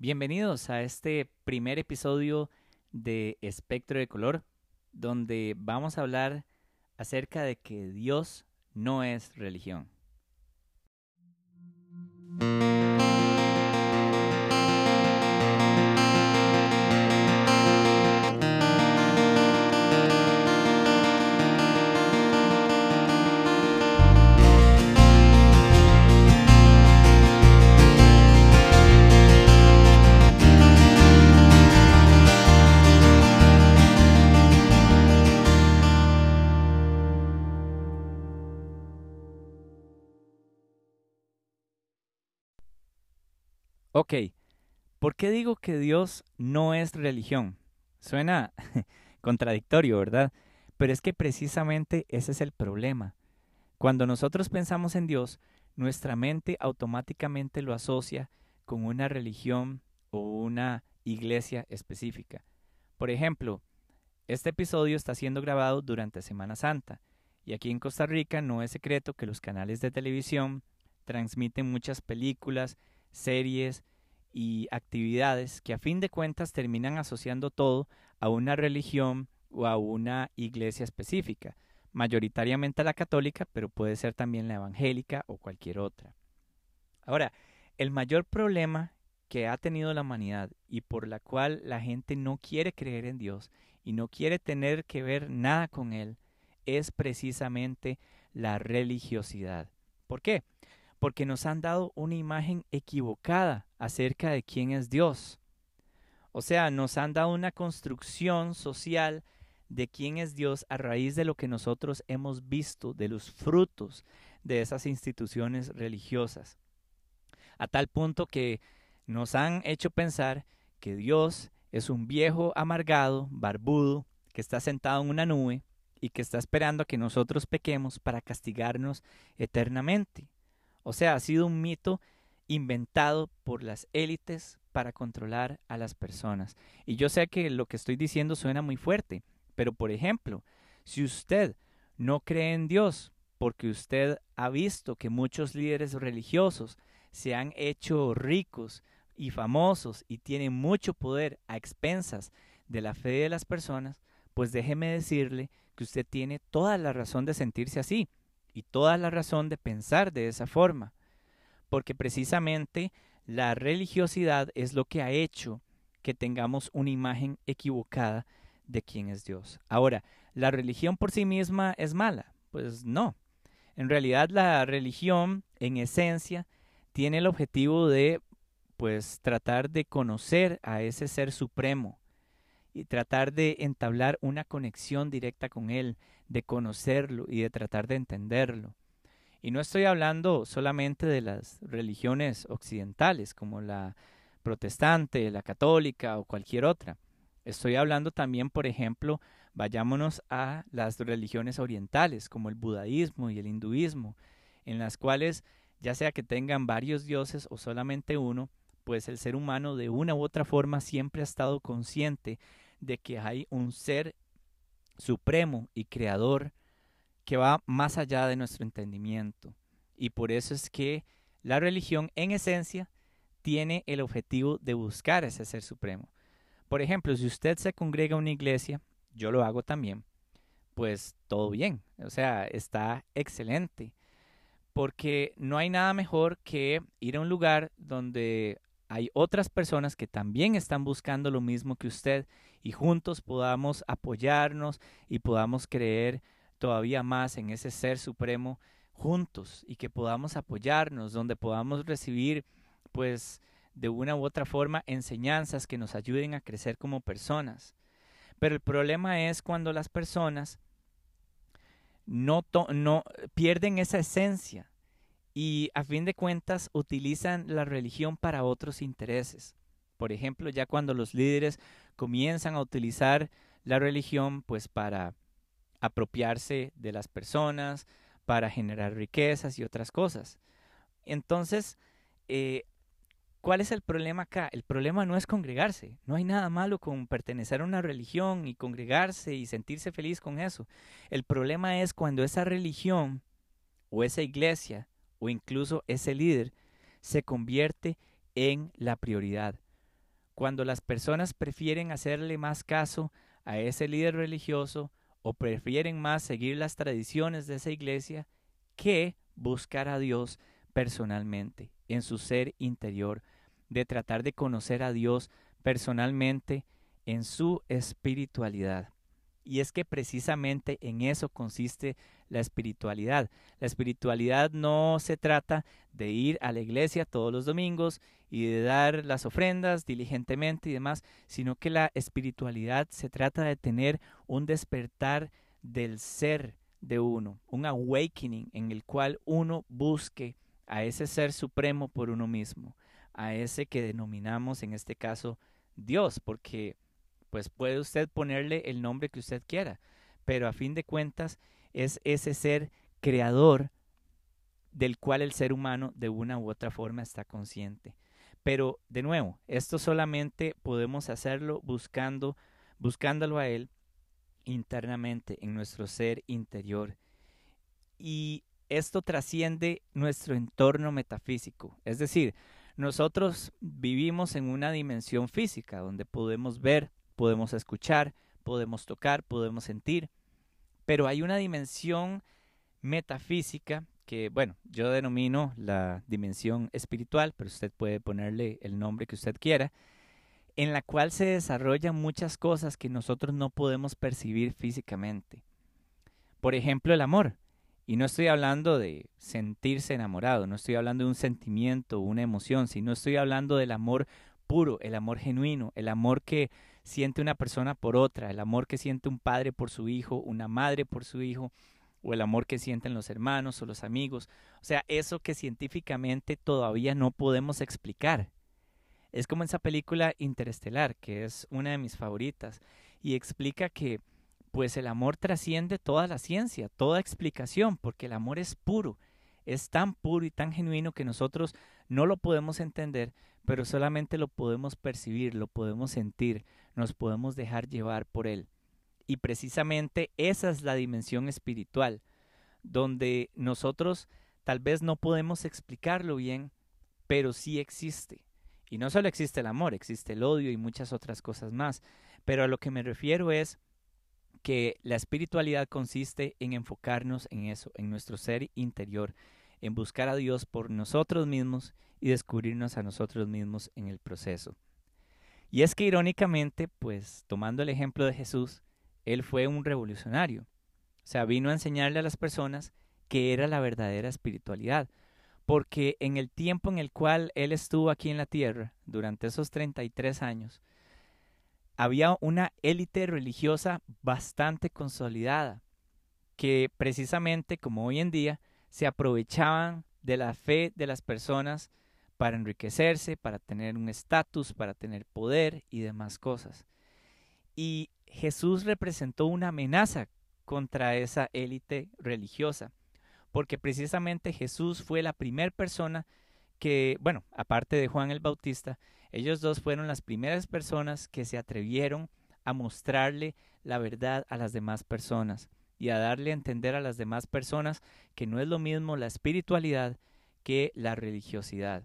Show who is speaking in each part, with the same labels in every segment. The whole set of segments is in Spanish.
Speaker 1: Bienvenidos a este primer episodio de Espectro de Color, donde vamos a hablar acerca de que Dios no es religión. Ok, ¿por qué digo que Dios no es religión? Suena contradictorio, ¿verdad? Pero es que precisamente ese es el problema. Cuando nosotros pensamos en Dios, nuestra mente automáticamente lo asocia con una religión o una iglesia específica. Por ejemplo, este episodio está siendo grabado durante Semana Santa y aquí en Costa Rica no es secreto que los canales de televisión transmiten muchas películas, series y actividades que a fin de cuentas terminan asociando todo a una religión o a una iglesia específica, mayoritariamente a la católica, pero puede ser también la evangélica o cualquier otra. Ahora, el mayor problema que ha tenido la humanidad y por la cual la gente no quiere creer en Dios y no quiere tener que ver nada con Él es precisamente la religiosidad. ¿Por qué? Porque nos han dado una imagen equivocada acerca de quién es Dios. O sea, nos han dado una construcción social de quién es Dios a raíz de lo que nosotros hemos visto, de los frutos de esas instituciones religiosas. A tal punto que nos han hecho pensar que Dios es un viejo amargado, barbudo, que está sentado en una nube y que está esperando a que nosotros pequemos para castigarnos eternamente. O sea, ha sido un mito inventado por las élites para controlar a las personas. Y yo sé que lo que estoy diciendo suena muy fuerte, pero por ejemplo, si usted no cree en Dios porque usted ha visto que muchos líderes religiosos se han hecho ricos y famosos y tienen mucho poder a expensas de la fe de las personas, pues déjeme decirle que usted tiene toda la razón de sentirse así y toda la razón de pensar de esa forma, porque precisamente la religiosidad es lo que ha hecho que tengamos una imagen equivocada de quién es Dios. Ahora, ¿la religión por sí misma es mala? Pues no. En realidad la religión, en esencia, tiene el objetivo de, pues, tratar de conocer a ese ser supremo y tratar de entablar una conexión directa con Él, de conocerlo y de tratar de entenderlo. Y no estoy hablando solamente de las religiones occidentales como la protestante, la católica o cualquier otra. Estoy hablando también, por ejemplo, vayámonos a las religiones orientales como el budaísmo y el hinduismo, en las cuales, ya sea que tengan varios dioses o solamente uno, pues el ser humano de una u otra forma siempre ha estado consciente de que hay un ser supremo y creador que va más allá de nuestro entendimiento. Y por eso es que la religión en esencia tiene el objetivo de buscar ese ser supremo. Por ejemplo, si usted se congrega a una iglesia, yo lo hago también, pues todo bien, o sea, está excelente, porque no hay nada mejor que ir a un lugar donde hay otras personas que también están buscando lo mismo que usted y juntos podamos apoyarnos y podamos creer todavía más en ese ser supremo juntos y que podamos apoyarnos, donde podamos recibir pues de una u otra forma enseñanzas que nos ayuden a crecer como personas. Pero el problema es cuando las personas no, no pierden esa esencia y a fin de cuentas utilizan la religión para otros intereses. Por ejemplo, ya cuando los líderes comienzan a utilizar la religión pues para apropiarse de las personas, para generar riquezas y otras cosas. Entonces, eh, ¿cuál es el problema acá? El problema no es congregarse. No hay nada malo con pertenecer a una religión y congregarse y sentirse feliz con eso. El problema es cuando esa religión o esa iglesia o incluso ese líder se convierte en la prioridad. Cuando las personas prefieren hacerle más caso a ese líder religioso o prefieren más seguir las tradiciones de esa iglesia que buscar a Dios personalmente, en su ser interior, de tratar de conocer a Dios personalmente en su espiritualidad. Y es que precisamente en eso consiste la espiritualidad. La espiritualidad no se trata de ir a la iglesia todos los domingos y de dar las ofrendas diligentemente y demás, sino que la espiritualidad se trata de tener un despertar del ser de uno, un awakening en el cual uno busque a ese ser supremo por uno mismo, a ese que denominamos en este caso Dios, porque pues puede usted ponerle el nombre que usted quiera, pero a fin de cuentas es ese ser creador del cual el ser humano de una u otra forma está consciente. Pero de nuevo, esto solamente podemos hacerlo buscando buscándolo a él internamente en nuestro ser interior. Y esto trasciende nuestro entorno metafísico, es decir, nosotros vivimos en una dimensión física donde podemos ver, podemos escuchar, podemos tocar, podemos sentir, pero hay una dimensión metafísica que, bueno, yo denomino la dimensión espiritual, pero usted puede ponerle el nombre que usted quiera, en la cual se desarrollan muchas cosas que nosotros no podemos percibir físicamente. Por ejemplo, el amor. Y no estoy hablando de sentirse enamorado, no estoy hablando de un sentimiento, una emoción, sino estoy hablando del amor puro, el amor genuino, el amor que siente una persona por otra, el amor que siente un padre por su hijo, una madre por su hijo, o el amor que sienten los hermanos o los amigos. O sea, eso que científicamente todavía no podemos explicar. Es como esa película Interestelar, que es una de mis favoritas, y explica que pues el amor trasciende toda la ciencia, toda explicación, porque el amor es puro, es tan puro y tan genuino que nosotros no lo podemos entender, pero solamente lo podemos percibir, lo podemos sentir, nos podemos dejar llevar por él. Y precisamente esa es la dimensión espiritual, donde nosotros tal vez no podemos explicarlo bien, pero sí existe. Y no solo existe el amor, existe el odio y muchas otras cosas más. Pero a lo que me refiero es que la espiritualidad consiste en enfocarnos en eso, en nuestro ser interior, en buscar a Dios por nosotros mismos y descubrirnos a nosotros mismos en el proceso. Y es que irónicamente, pues tomando el ejemplo de Jesús, él fue un revolucionario. O sea, vino a enseñarle a las personas que era la verdadera espiritualidad. Porque en el tiempo en el cual él estuvo aquí en la tierra, durante esos 33 años, había una élite religiosa bastante consolidada, que precisamente como hoy en día se aprovechaban de la fe de las personas para enriquecerse, para tener un estatus, para tener poder y demás cosas. Y Jesús representó una amenaza contra esa élite religiosa, porque precisamente Jesús fue la primera persona que, bueno, aparte de Juan el Bautista, ellos dos fueron las primeras personas que se atrevieron a mostrarle la verdad a las demás personas y a darle a entender a las demás personas que no es lo mismo la espiritualidad que la religiosidad.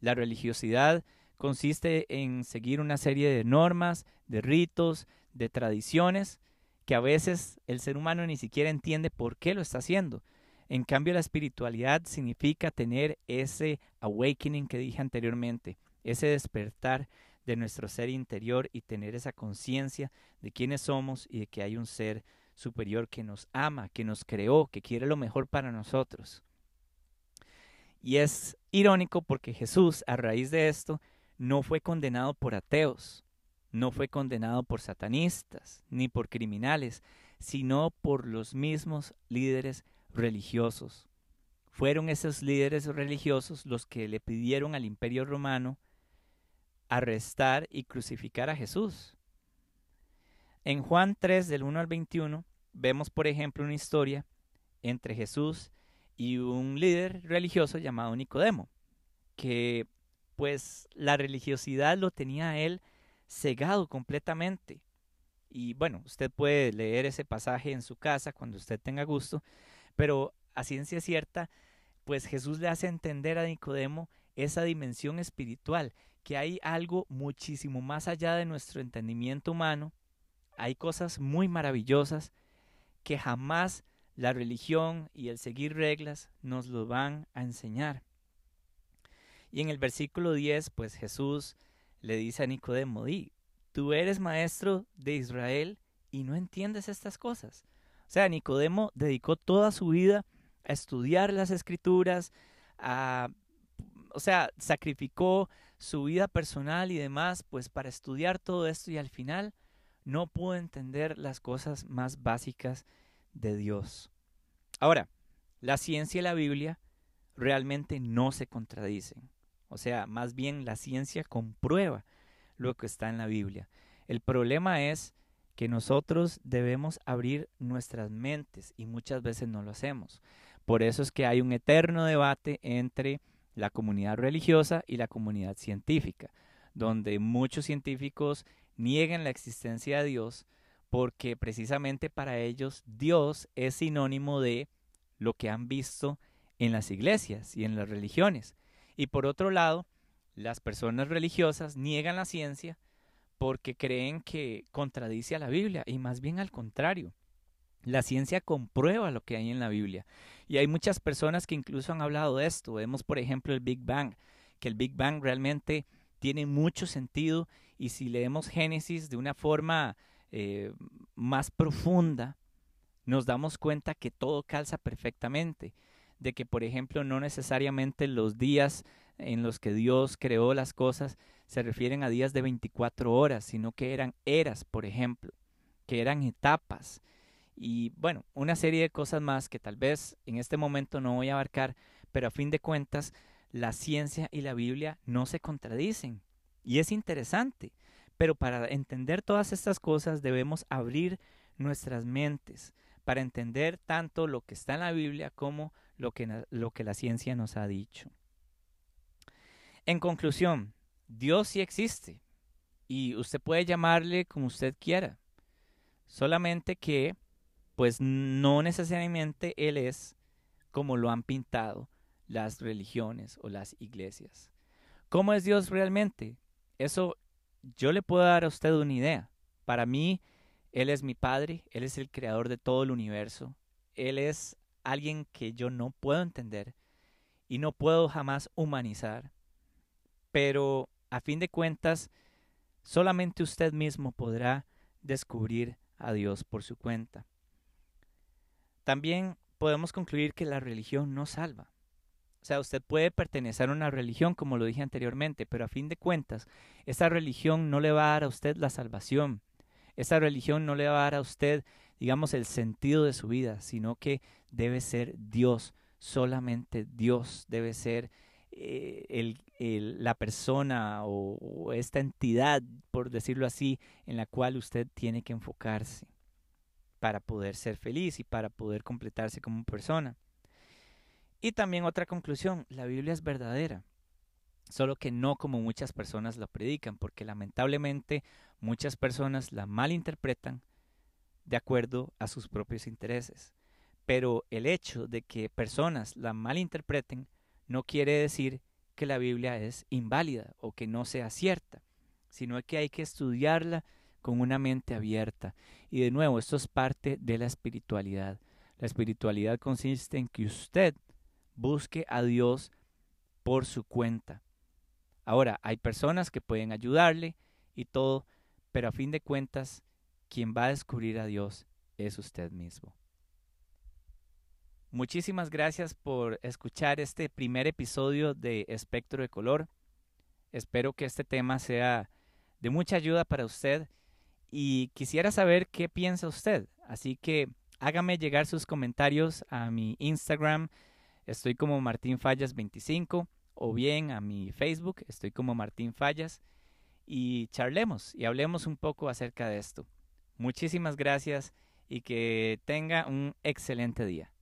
Speaker 1: La religiosidad consiste en seguir una serie de normas, de ritos, de tradiciones que a veces el ser humano ni siquiera entiende por qué lo está haciendo. En cambio, la espiritualidad significa tener ese awakening que dije anteriormente, ese despertar de nuestro ser interior y tener esa conciencia de quiénes somos y de que hay un ser superior que nos ama, que nos creó, que quiere lo mejor para nosotros. Y es irónico porque Jesús, a raíz de esto, no fue condenado por ateos, no fue condenado por satanistas ni por criminales, sino por los mismos líderes religiosos. Fueron esos líderes religiosos los que le pidieron al imperio romano arrestar y crucificar a Jesús. En Juan 3 del 1 al 21 vemos por ejemplo una historia entre Jesús y un líder religioso llamado Nicodemo, que pues la religiosidad lo tenía a él cegado completamente. Y bueno, usted puede leer ese pasaje en su casa cuando usted tenga gusto, pero a ciencia cierta, pues Jesús le hace entender a Nicodemo esa dimensión espiritual que hay algo muchísimo más allá de nuestro entendimiento humano, hay cosas muy maravillosas que jamás la religión y el seguir reglas nos lo van a enseñar. Y en el versículo 10, pues Jesús le dice a Nicodemo, di, tú eres maestro de Israel y no entiendes estas cosas. O sea, Nicodemo dedicó toda su vida a estudiar las escrituras, a, o sea, sacrificó su vida personal y demás, pues para estudiar todo esto y al final no pudo entender las cosas más básicas de Dios. Ahora, la ciencia y la Biblia realmente no se contradicen. O sea, más bien la ciencia comprueba lo que está en la Biblia. El problema es que nosotros debemos abrir nuestras mentes y muchas veces no lo hacemos. Por eso es que hay un eterno debate entre la comunidad religiosa y la comunidad científica, donde muchos científicos niegan la existencia de Dios porque precisamente para ellos Dios es sinónimo de lo que han visto en las iglesias y en las religiones. Y por otro lado, las personas religiosas niegan la ciencia porque creen que contradice a la Biblia y más bien al contrario. La ciencia comprueba lo que hay en la Biblia. Y hay muchas personas que incluso han hablado de esto. Vemos, por ejemplo, el Big Bang, que el Big Bang realmente tiene mucho sentido y si leemos Génesis de una forma eh, más profunda, nos damos cuenta que todo calza perfectamente, de que por ejemplo no necesariamente los días en los que Dios creó las cosas se refieren a días de 24 horas, sino que eran eras, por ejemplo, que eran etapas. Y bueno, una serie de cosas más que tal vez en este momento no voy a abarcar, pero a fin de cuentas la ciencia y la Biblia no se contradicen. Y es interesante, pero para entender todas estas cosas debemos abrir nuestras mentes para entender tanto lo que está en la Biblia como lo que, lo que la ciencia nos ha dicho. En conclusión, Dios sí existe y usted puede llamarle como usted quiera, solamente que pues no necesariamente Él es como lo han pintado las religiones o las iglesias. ¿Cómo es Dios realmente? Eso yo le puedo dar a usted una idea. Para mí, Él es mi Padre, Él es el creador de todo el universo, Él es alguien que yo no puedo entender y no puedo jamás humanizar. Pero a fin de cuentas, solamente usted mismo podrá descubrir a Dios por su cuenta. También podemos concluir que la religión no salva. O sea, usted puede pertenecer a una religión, como lo dije anteriormente, pero a fin de cuentas, esa religión no le va a dar a usted la salvación. Esa religión no le va a dar a usted, digamos, el sentido de su vida, sino que debe ser Dios, solamente Dios debe ser eh, el, la persona o esta entidad, por decirlo así, en la cual usted tiene que enfocarse para poder ser feliz y para poder completarse como persona. Y también otra conclusión, la Biblia es verdadera, solo que no como muchas personas la predican, porque lamentablemente muchas personas la malinterpretan de acuerdo a sus propios intereses. Pero el hecho de que personas la malinterpreten no quiere decir que la Biblia es inválida o que no sea cierta, sino que hay que estudiarla con una mente abierta. Y de nuevo, esto es parte de la espiritualidad. La espiritualidad consiste en que usted busque a Dios por su cuenta. Ahora, hay personas que pueden ayudarle y todo, pero a fin de cuentas, quien va a descubrir a Dios es usted mismo. Muchísimas gracias por escuchar este primer episodio de Espectro de Color. Espero que este tema sea de mucha ayuda para usted y quisiera saber qué piensa usted. Así que hágame llegar sus comentarios a mi Instagram, estoy como Martín Fallas 25 o bien a mi Facebook, estoy como Martín Fallas y charlemos y hablemos un poco acerca de esto. Muchísimas gracias y que tenga un excelente día.